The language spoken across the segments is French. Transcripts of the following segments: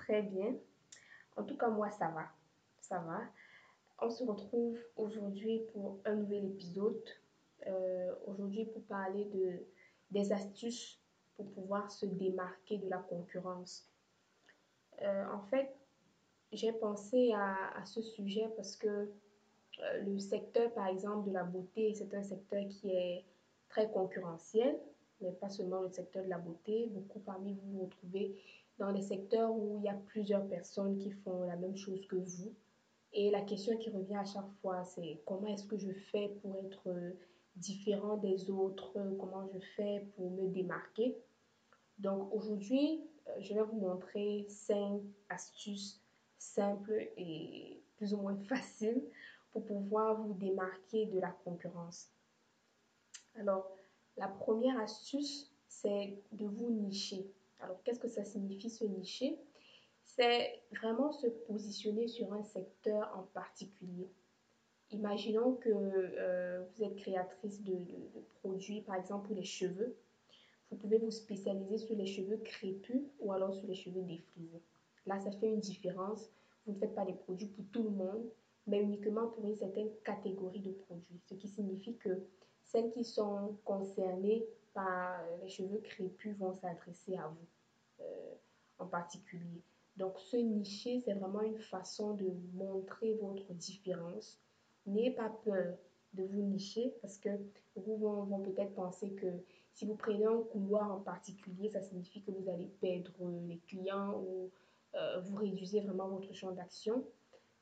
Très bien. En tout cas, moi, ça va. Ça va. On se retrouve aujourd'hui pour un nouvel épisode. Euh, aujourd'hui, pour parler de, des astuces pour pouvoir se démarquer de la concurrence. Euh, en fait, j'ai pensé à, ce sujet parce que euh, le secteur, par exemple, de la beauté, c'est un secteur qui est très concurrentiel, mais pas seulement le secteur de la beauté. Beaucoup parmi vous vous retrouvez dans des secteurs où il y a plusieurs personnes qui font la même chose que vous. Et la question qui revient à chaque fois, c'est comment est-ce que je fais pour être différent des autres, comment je fais pour me démarquer? Donc aujourd'hui, euh, je vais vous montrer cinq astuces simples et plus ou moins faciles pour pouvoir vous démarquer de la concurrence. Alors, la première astuce, c'est de vous nicher. Alors, qu'est-ce que ça signifie se nicher C'est vraiment se positionner sur un secteur en particulier. Imaginons que euh, vous êtes créatrice de, produits, par exemple pour les cheveux. Vous pouvez vous spécialiser sur les cheveux crépus ou alors sur les cheveux défrisés. Là, ça fait une différence. Vous ne faites pas des produits pour tout le monde, mais uniquement pour une certaine catégorie de produits. Ce qui signifie que celles qui sont concernées par les cheveux crépus vont s'adresser à vous euh, en particulier. Donc, ce nicher, c'est vraiment une façon de montrer votre différence N'ayez pas peur de vous nicher parce que beaucoup vont, peut-être penser que si vous prenez un couloir en particulier, ça signifie que vous allez perdre les clients ou euh, vous réduisez vraiment votre champ d'action.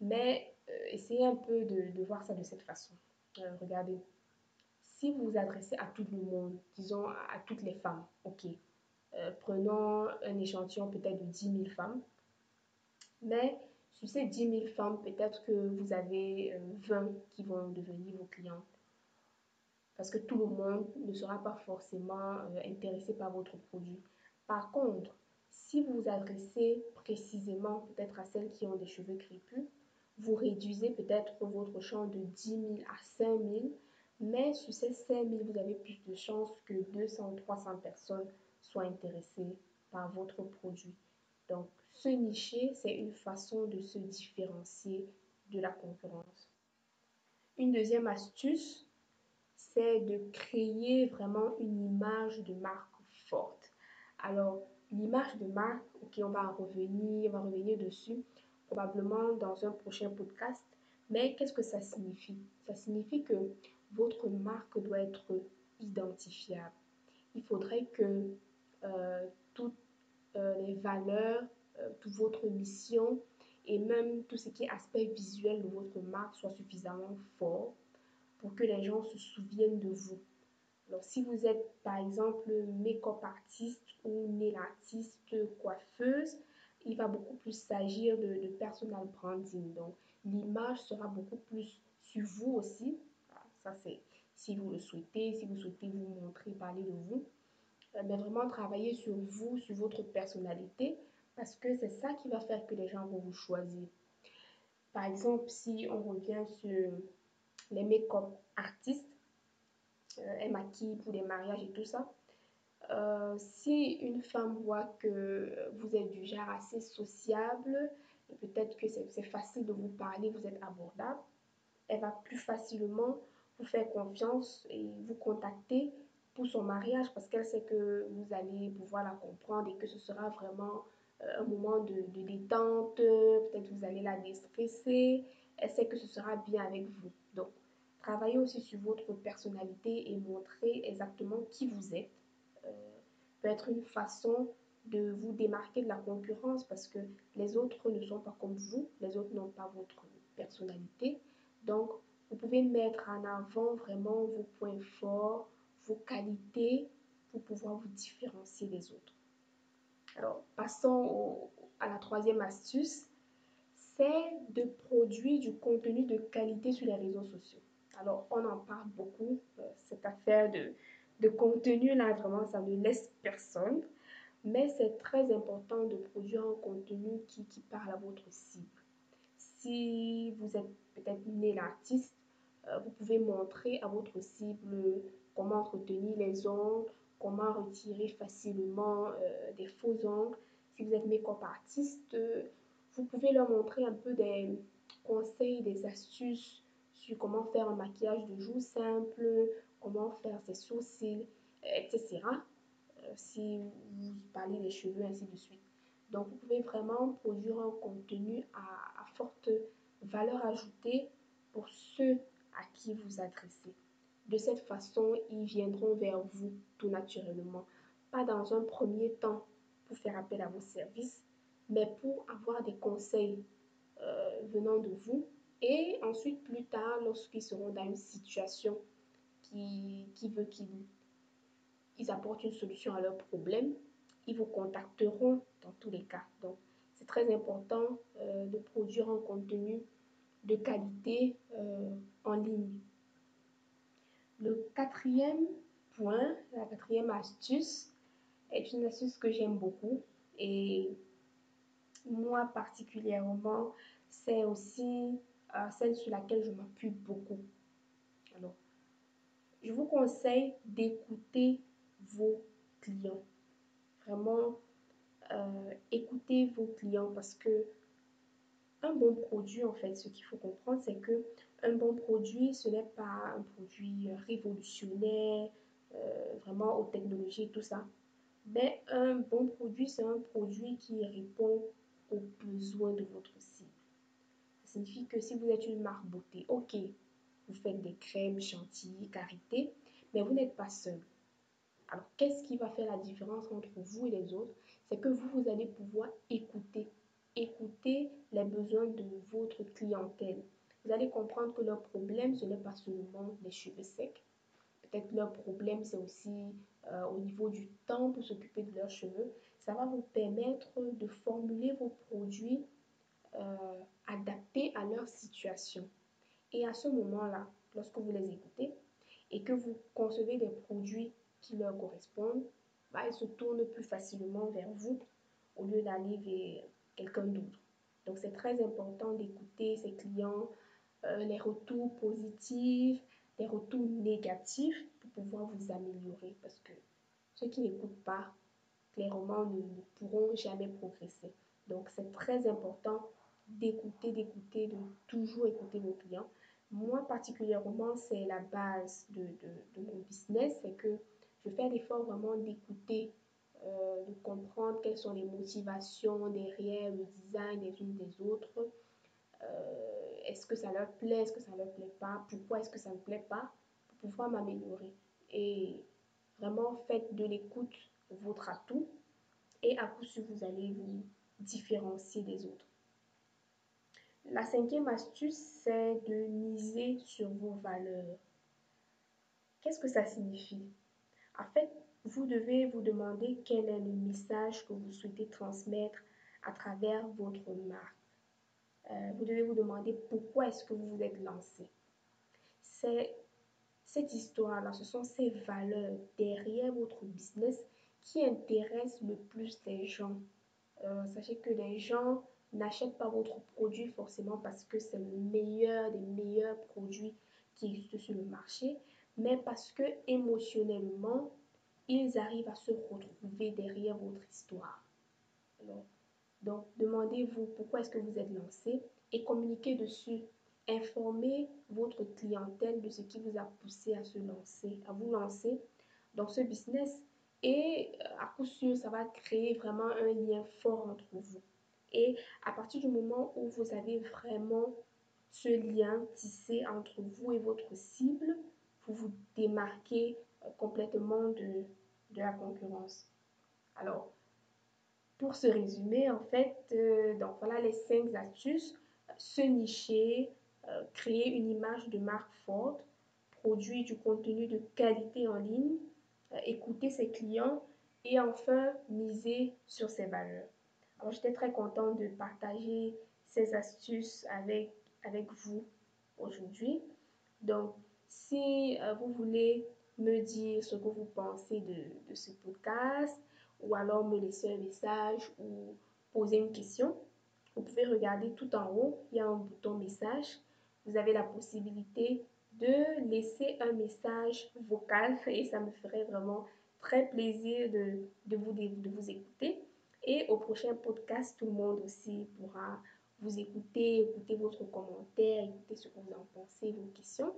Mais euh, essayez un peu de, voir ça de cette façon. Euh, regardez, si vous vous adressez à tout le monde, disons à toutes les femmes, ok, euh, prenons un échantillon peut-être de 10 000 femmes, mais sur ces 10 000 femmes, peut-être que vous avez 20 euh, qui vont devenir vos clientes. Parce que tout le monde ne sera pas forcément euh, intéressé par votre produit. Par contre, si vous vous adressez précisément peut-être à celles qui ont des cheveux crépus, vous réduisez peut-être votre champ de 10 000 à 5 000, mais sur ces 5 000, vous avez plus de chances que 200 ou 300 personnes soient intéressées par votre produit. Donc, se nicher, c'est une façon de se différencier de la concurrence. Une deuxième astuce, c'est de créer vraiment une image de marque forte. Alors, l'image de marque, ok, on va revenir, on va revenir dessus probablement dans un prochain podcast. Mais qu'est-ce que ça signifie? Ça signifie que votre marque doit être identifiable. Il faudrait que euh, toutes euh, les valeurs euh, toute votre mission et même tout ce qui est aspect visuel de votre marque soit suffisamment fort pour que les gens se souviennent de vous. Alors, si vous êtes par exemple make-up artiste ou nail artiste, coiffeuse, il va beaucoup plus s'agir de, personal branding. L'image sera beaucoup plus sur vous aussi. Ça, c'est si vous le souhaitez, si vous souhaitez vous montrer, parler de vous. Euh, mais vraiment travailler sur vous, sur votre personnalité parce que c'est ça qui va faire que les gens vont vous choisir. Par exemple, si on revient sur les make-up artistes, euh, pour les mariages et tout ça. Euh, si une femme voit que vous êtes du genre assez sociable, peut-être que c'est facile de vous parler, vous êtes abordable, elle va plus facilement vous faire confiance et vous contacter pour son mariage parce qu'elle sait que vous allez pouvoir la comprendre et que ce sera vraiment un moment de, de détente, peut-être vous allez la déstresser, elle sait que ce sera bien avec vous. Donc, travaillez aussi sur votre personnalité et montrer exactement qui vous êtes. Euh, peut être une façon de vous démarquer de la concurrence parce que les autres ne sont pas comme vous, les autres n'ont pas votre personnalité. Donc, vous pouvez mettre en avant vraiment vos points forts, vos qualités pour pouvoir vous différencier des autres. Alors, passons à la troisième astuce, c'est de produire du contenu de qualité sur les réseaux sociaux. Alors, on en parle beaucoup, euh, cette affaire de, de contenu, là, vraiment, ça ne laisse personne. Mais c'est très important de produire un contenu qui, parle à votre cible. Si vous êtes peut-être né l'artiste, euh, vous pouvez montrer à votre cible comment retenir les ongles, comment retirer facilement euh, des faux ongles. Si vous êtes make-up artiste, vous pouvez leur montrer un peu des conseils, des astuces sur comment faire un maquillage de joues simple, comment faire ses sourcils, etc. Si vous parlez des cheveux, ainsi de suite. Donc, vous pouvez vraiment produire un contenu à, à forte valeur ajoutée pour ceux à qui vous adressez. De cette façon, ils viendront vers vous tout naturellement. Pas dans un premier temps pour faire appel à vos services, mais pour avoir des conseils euh, venant de vous. Et ensuite, plus tard, lorsqu'ils seront dans une situation qui, qui veut qu'ils apportent une solution à leur problème, ils vous contacteront dans tous les cas. Donc, c'est très important euh, de produire un contenu de qualité euh, en ligne. Le quatrième point, la quatrième astuce, est une astuce que j'aime beaucoup et moi particulièrement, c'est aussi euh, celle sur laquelle je m'appuie beaucoup. Alors, je vous conseille d'écouter vos clients. Vraiment, euh, écoutez vos clients parce que un bon produit, en fait, ce qu'il faut comprendre, c'est que un bon produit, ce n'est pas un produit révolutionnaire, euh, vraiment aux technologies tout ça. Mais un bon produit, c'est un produit qui répond aux besoins de votre cible. Ça signifie que si vous êtes une marque beauté, ok, vous faites des crèmes, chantilly, karité, mais vous n'êtes pas seul. Alors, qu'est-ce qui va faire la différence entre vous et les autres? C'est que vous, vous allez pouvoir écouter. Écouter les besoins de votre clientèle. Vous allez comprendre que leur problème, ce n'est pas seulement les cheveux secs. Peut-être leur problème, c'est aussi euh, au niveau du temps pour s'occuper de leurs cheveux. Ça va vous permettre de formuler vos produits euh, adaptés à leur situation. Et à ce moment-là, lorsque vous les écoutez et que vous concevez des produits qui leur correspondent, bah, ils se tournent plus facilement vers vous au lieu d'aller vers quelqu'un d'autre. Donc c'est très important d'écouter ses clients, euh, les retours positifs, les retours négatifs pour pouvoir vous améliorer parce que ceux qui n'écoutent pas, clairement, ne, ne pourront jamais progresser. Donc c'est très important d'écouter, d'écouter, de toujours écouter vos clients. Moi particulièrement, c'est la base de, de, de mon business, c'est que je fais l'effort vraiment d'écouter, euh, de comprendre quelles sont les motivations derrière le design des unes des autres. Euh, est-ce que ça leur plaît, est-ce que ça ne leur plaît pas, pourquoi est-ce que ça ne plaît pas, pour pouvoir m'améliorer. Et vraiment, faites de l'écoute votre atout et à coup sûr, vous allez vous différencier des autres. La cinquième astuce, c'est de miser sur vos valeurs. Qu'est-ce que ça signifie? En fait, vous devez vous demander quel est le message que vous souhaitez transmettre à travers votre marque. Euh, vous devez vous demander pourquoi est-ce que vous vous êtes lancé. C'est cette histoire-là, ce sont ces valeurs derrière votre business qui intéressent le plus les gens. Euh, sachez que les gens n'achètent pas votre produit forcément parce que c'est le meilleur des meilleurs produits qui existent sur le marché, mais parce que émotionnellement, ils arrivent à se retrouver derrière votre histoire. Alors, donc, demandez-vous pourquoi est-ce que vous êtes lancé et communiquez dessus. Informez votre clientèle de ce qui vous a poussé à se lancer, à vous lancer dans ce business. Et euh, à coup sûr, ça va créer vraiment un lien fort entre vous. Et à partir du moment où vous avez vraiment ce lien tissé entre vous et votre cible, vous vous démarquez euh, complètement de, de la concurrence. Alors, pour ce résumé, en fait, euh, donc voilà les cinq astuces. Se nicher, euh, créer une image de marque forte, produire du contenu de qualité en ligne, écouter ses clients et enfin miser sur ses valeurs. Alors j'étais très contente de partager ces astuces avec, avec vous aujourd'hui. Donc si euh, vous voulez me dire ce que vous pensez de, de ce podcast ou alors me laisser un message ou poser une question, vous pouvez regarder tout en haut, il y a un bouton message. Vous avez la possibilité de laisser un message vocal et ça me ferait vraiment très plaisir de, de, vous, de vous écouter. Et au prochain podcast, tout le monde aussi pourra vous écouter, écouter votre commentaire, écouter ce que vous en pensez, vos questions.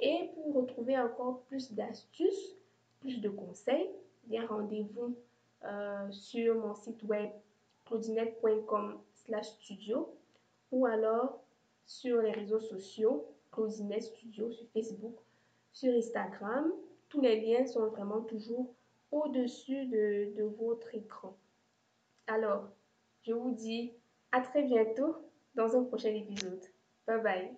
Et pour retrouver encore plus d'astuces, plus de conseils, bien rendez-vous euh, sur mon site web claudinette.com studio ou alors sur les réseaux sociaux Claudinette Studio sur Facebook, sur Instagram. Tous les liens sont vraiment toujours au-dessus de, de votre écran. Alors, je vous dis à très bientôt dans un prochain épisode. Bye bye.